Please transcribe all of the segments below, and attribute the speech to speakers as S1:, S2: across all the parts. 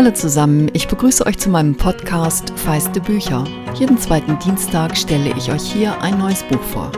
S1: Hallo zusammen, ich begrüße euch zu meinem Podcast Feiste Bücher. Jeden zweiten Dienstag stelle ich euch hier ein neues Buch vor.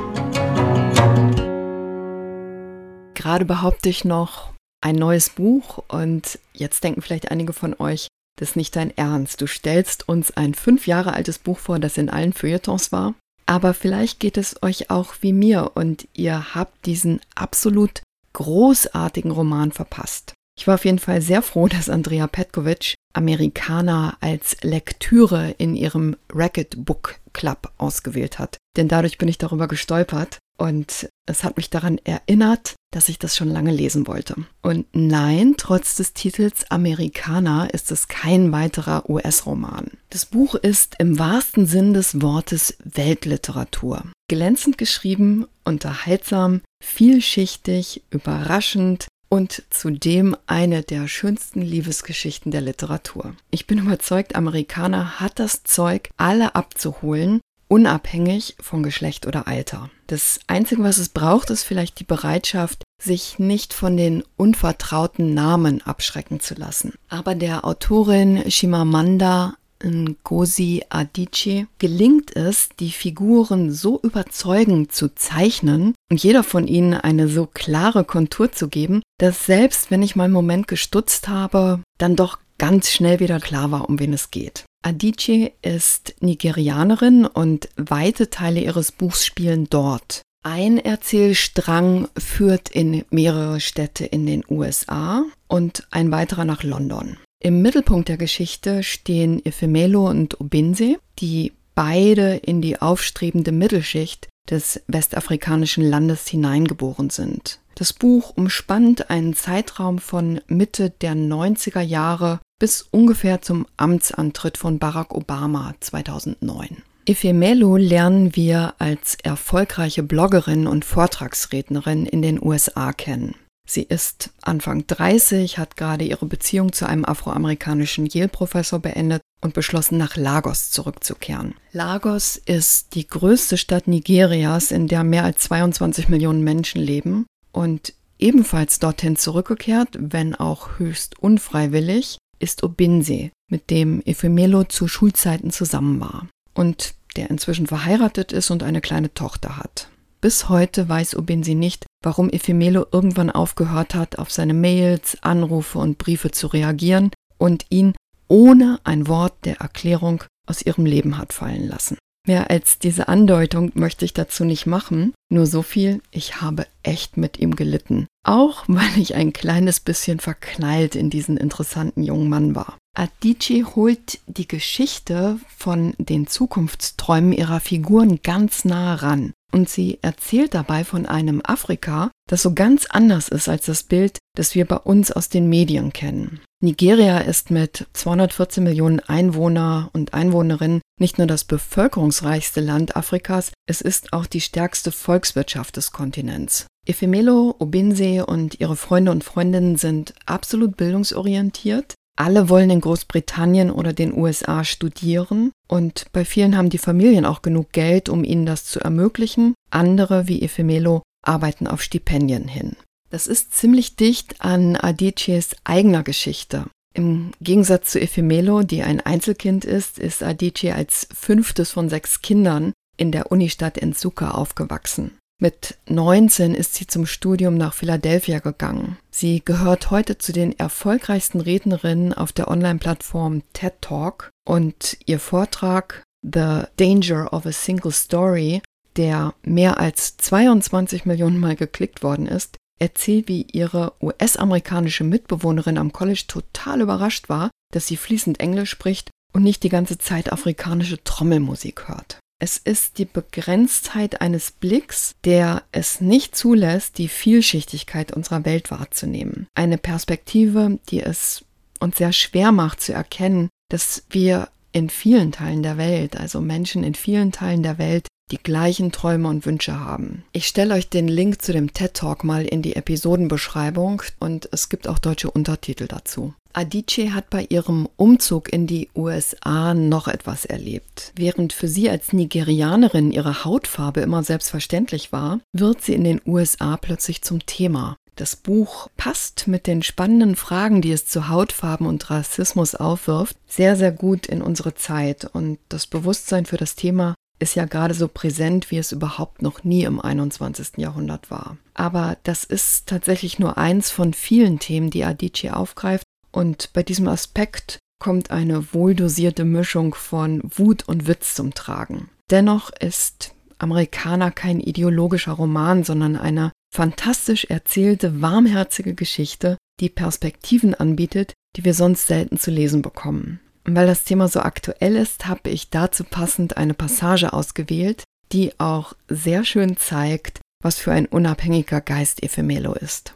S1: Gerade behaupte ich noch ein neues Buch und jetzt denken vielleicht einige von euch, das ist nicht dein Ernst. Du stellst uns ein fünf Jahre altes Buch vor, das in allen Feuilletons war. Aber vielleicht geht es euch auch wie mir und ihr habt diesen absolut großartigen Roman verpasst. Ich war auf jeden Fall sehr froh, dass Andrea Petkovic Amerikaner als Lektüre in ihrem Racket Book Club ausgewählt hat. Denn dadurch bin ich darüber gestolpert und es hat mich daran erinnert, dass ich das schon lange lesen wollte. Und nein, trotz des Titels Amerikaner ist es kein weiterer US-Roman. Das Buch ist im wahrsten Sinn des Wortes Weltliteratur. Glänzend geschrieben, unterhaltsam, vielschichtig, überraschend, und zudem eine der schönsten Liebesgeschichten der Literatur. Ich bin überzeugt, Amerikaner hat das Zeug, alle abzuholen, unabhängig von Geschlecht oder Alter. Das Einzige, was es braucht, ist vielleicht die Bereitschaft, sich nicht von den unvertrauten Namen abschrecken zu lassen. Aber der Autorin Shimamanda Ngozi Adichie gelingt es, die Figuren so überzeugend zu zeichnen und jeder von ihnen eine so klare Kontur zu geben, dass selbst wenn ich mal einen Moment gestutzt habe, dann doch ganz schnell wieder klar war, um wen es geht. Adichie ist Nigerianerin und weite Teile ihres Buchs spielen dort. Ein Erzählstrang führt in mehrere Städte in den USA und ein weiterer nach London. Im Mittelpunkt der Geschichte stehen Efemelo und Obinse, die beide in die aufstrebende Mittelschicht des westafrikanischen Landes hineingeboren sind. Das Buch umspannt einen Zeitraum von Mitte der 90er Jahre bis ungefähr zum Amtsantritt von Barack Obama 2009. Efemelo lernen wir als erfolgreiche Bloggerin und Vortragsrednerin in den USA kennen. Sie ist Anfang 30, hat gerade ihre Beziehung zu einem afroamerikanischen Yale-Professor beendet und beschlossen, nach Lagos zurückzukehren. Lagos ist die größte Stadt Nigerias, in der mehr als 22 Millionen Menschen leben und ebenfalls dorthin zurückgekehrt, wenn auch höchst unfreiwillig, ist Obinse, mit dem Efemelo zu Schulzeiten zusammen war und der inzwischen verheiratet ist und eine kleine Tochter hat. Bis heute weiß Obinsi nicht, warum Efemelo irgendwann aufgehört hat, auf seine Mails, Anrufe und Briefe zu reagieren und ihn ohne ein Wort der Erklärung aus ihrem Leben hat fallen lassen. Mehr als diese Andeutung möchte ich dazu nicht machen, nur so viel, ich habe echt mit ihm gelitten. Auch weil ich ein kleines bisschen verknallt in diesen interessanten jungen Mann war. Adichie holt die Geschichte von den Zukunftsträumen ihrer Figuren ganz nah ran. Und sie erzählt dabei von einem Afrika, das so ganz anders ist als das Bild, das wir bei uns aus den Medien kennen. Nigeria ist mit 214 Millionen Einwohner und Einwohnerinnen nicht nur das bevölkerungsreichste Land Afrikas, es ist auch die stärkste Volkswirtschaft des Kontinents. Efemelo, Obinse und ihre Freunde und Freundinnen sind absolut bildungsorientiert. Alle wollen in Großbritannien oder den USA studieren und bei vielen haben die Familien auch genug Geld, um ihnen das zu ermöglichen. Andere, wie Efemelo, arbeiten auf Stipendien hin. Das ist ziemlich dicht an Adichies eigener Geschichte. Im Gegensatz zu Efemelo, die ein Einzelkind ist, ist Adichie als fünftes von sechs Kindern in der Unistadt Nsuka aufgewachsen. Mit 19 ist sie zum Studium nach Philadelphia gegangen. Sie gehört heute zu den erfolgreichsten Rednerinnen auf der Online-Plattform TED Talk und ihr Vortrag The Danger of a Single Story, der mehr als 22 Millionen Mal geklickt worden ist, erzählt, wie ihre US-amerikanische Mitbewohnerin am College total überrascht war, dass sie fließend Englisch spricht und nicht die ganze Zeit afrikanische Trommelmusik hört. Es ist die Begrenztheit eines Blicks, der es nicht zulässt, die Vielschichtigkeit unserer Welt wahrzunehmen. Eine Perspektive, die es uns sehr schwer macht zu erkennen, dass wir in vielen Teilen der Welt, also Menschen in vielen Teilen der Welt, die gleichen Träume und Wünsche haben. Ich stelle euch den Link zu dem TED Talk mal in die Episodenbeschreibung und es gibt auch deutsche Untertitel dazu. Adichie hat bei ihrem Umzug in die USA noch etwas erlebt. Während für sie als Nigerianerin ihre Hautfarbe immer selbstverständlich war, wird sie in den USA plötzlich zum Thema. Das Buch passt mit den spannenden Fragen, die es zu Hautfarben und Rassismus aufwirft, sehr, sehr gut in unsere Zeit. Und das Bewusstsein für das Thema ist ja gerade so präsent, wie es überhaupt noch nie im 21. Jahrhundert war. Aber das ist tatsächlich nur eins von vielen Themen, die Adichie aufgreift. Und bei diesem Aspekt kommt eine wohldosierte Mischung von Wut und Witz zum Tragen. Dennoch ist Amerikaner kein ideologischer Roman, sondern eine fantastisch erzählte, warmherzige Geschichte, die Perspektiven anbietet, die wir sonst selten zu lesen bekommen. Und weil das Thema so aktuell ist, habe ich dazu passend eine Passage ausgewählt, die auch sehr schön zeigt, was für ein unabhängiger Geist Ephemelo ist.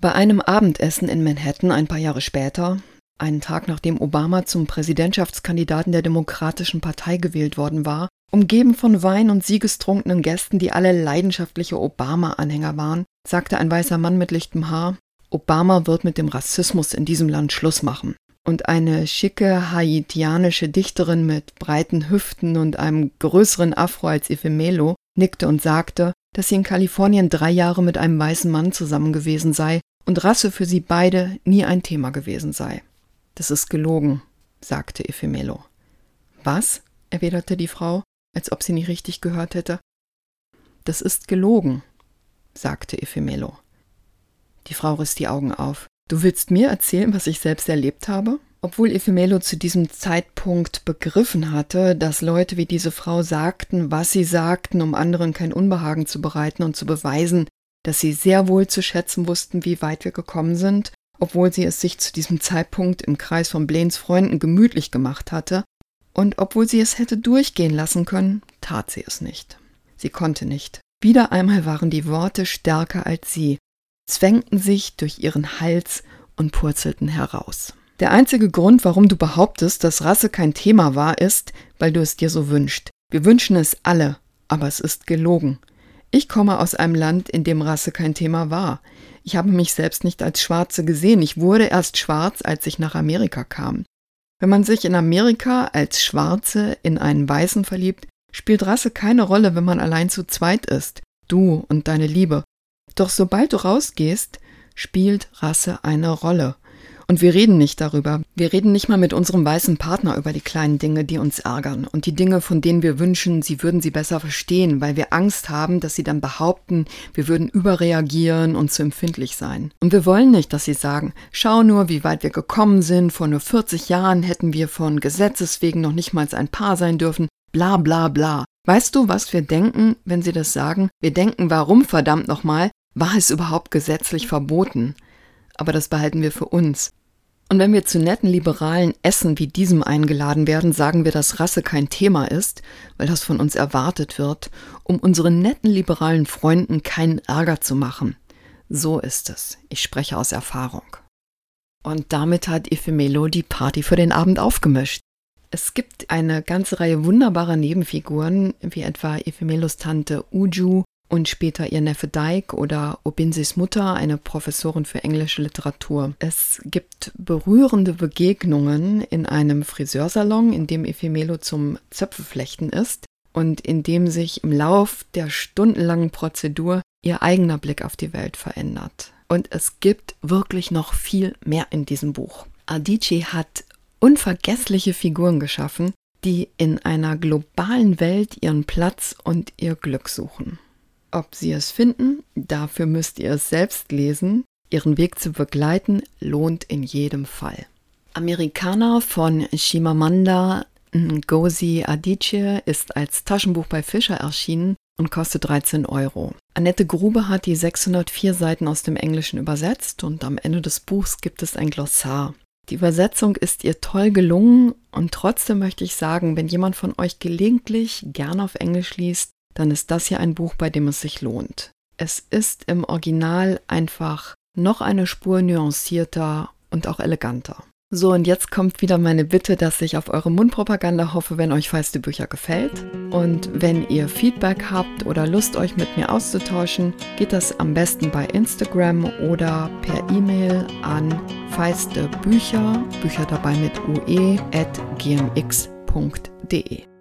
S1: Bei einem Abendessen in Manhattan ein paar Jahre später, einen Tag nachdem Obama zum Präsidentschaftskandidaten der Demokratischen Partei gewählt worden war, Umgeben von Wein und siegestrunkenen Gästen, die alle leidenschaftliche Obama-Anhänger waren, sagte ein weißer Mann mit lichtem Haar, Obama wird mit dem Rassismus in diesem Land Schluss machen. Und eine schicke haitianische Dichterin mit breiten Hüften und einem größeren Afro als Ifemelo nickte und sagte, dass sie in Kalifornien drei Jahre mit einem weißen Mann zusammen gewesen sei und Rasse für sie beide nie ein Thema gewesen sei. Das ist gelogen, sagte Ifemelo. Was? erwiderte die Frau als ob sie nicht richtig gehört hätte. Das ist gelogen, sagte Ephemelo. Die Frau riss die Augen auf. Du willst mir erzählen, was ich selbst erlebt habe? Obwohl Ephemelo zu diesem Zeitpunkt begriffen hatte, dass Leute wie diese Frau sagten, was sie sagten, um anderen kein Unbehagen zu bereiten und zu beweisen, dass sie sehr wohl zu schätzen wussten, wie weit wir gekommen sind, obwohl sie es sich zu diesem Zeitpunkt im Kreis von Blaines Freunden gemütlich gemacht hatte, und obwohl sie es hätte durchgehen lassen können, tat sie es nicht. Sie konnte nicht. Wieder einmal waren die Worte stärker als sie, zwängten sich durch ihren Hals und purzelten heraus. Der einzige Grund, warum du behauptest, dass Rasse kein Thema war, ist, weil du es dir so wünschst. Wir wünschen es alle, aber es ist gelogen. Ich komme aus einem Land, in dem Rasse kein Thema war. Ich habe mich selbst nicht als Schwarze gesehen. Ich wurde erst schwarz, als ich nach Amerika kam. Wenn man sich in Amerika als Schwarze in einen Weißen verliebt, spielt Rasse keine Rolle, wenn man allein zu zweit ist, du und deine Liebe. Doch sobald du rausgehst, spielt Rasse eine Rolle. Und wir reden nicht darüber. Wir reden nicht mal mit unserem weißen Partner über die kleinen Dinge, die uns ärgern und die Dinge, von denen wir wünschen, sie würden sie besser verstehen, weil wir Angst haben, dass sie dann behaupten, wir würden überreagieren und zu empfindlich sein. Und wir wollen nicht, dass sie sagen, schau nur, wie weit wir gekommen sind, vor nur 40 Jahren hätten wir von Gesetzes wegen noch nicht mal ein Paar sein dürfen, bla bla bla. Weißt du, was wir denken, wenn sie das sagen? Wir denken, warum verdammt nochmal, war es überhaupt gesetzlich verboten? Aber das behalten wir für uns. Und wenn wir zu netten liberalen Essen wie diesem eingeladen werden, sagen wir, dass Rasse kein Thema ist, weil das von uns erwartet wird, um unseren netten liberalen Freunden keinen Ärger zu machen. So ist es. Ich spreche aus Erfahrung. Und damit hat Ifemelo die Party für den Abend aufgemischt. Es gibt eine ganze Reihe wunderbarer Nebenfiguren, wie etwa Ifemelos Tante Uju und später ihr Neffe Dyke oder Obinsis Mutter, eine Professorin für englische Literatur. Es gibt berührende Begegnungen in einem Friseursalon, in dem Ephemelo zum Zöpfeflechten ist und in dem sich im Lauf der stundenlangen Prozedur ihr eigener Blick auf die Welt verändert. Und es gibt wirklich noch viel mehr in diesem Buch. Adichie hat unvergessliche Figuren geschaffen, die in einer globalen Welt ihren Platz und ihr Glück suchen. Ob Sie es finden, dafür müsst ihr es selbst lesen. Ihren Weg zu begleiten lohnt in jedem Fall. Amerikaner von Shimamanda Ngozi Adichie ist als Taschenbuch bei Fischer erschienen und kostet 13 Euro. Annette Grube hat die 604 Seiten aus dem Englischen übersetzt und am Ende des Buchs gibt es ein Glossar. Die Übersetzung ist ihr toll gelungen und trotzdem möchte ich sagen, wenn jemand von euch gelegentlich gern auf Englisch liest, dann ist das hier ein Buch, bei dem es sich lohnt. Es ist im Original einfach noch eine Spur nuancierter und auch eleganter. So, und jetzt kommt wieder meine Bitte, dass ich auf eure Mundpropaganda hoffe, wenn euch feiste Bücher gefällt. Und wenn ihr Feedback habt oder Lust, euch mit mir auszutauschen, geht das am besten bei Instagram oder per E-Mail an feiste Bücher, Bücher dabei mit ue, at gmx.de.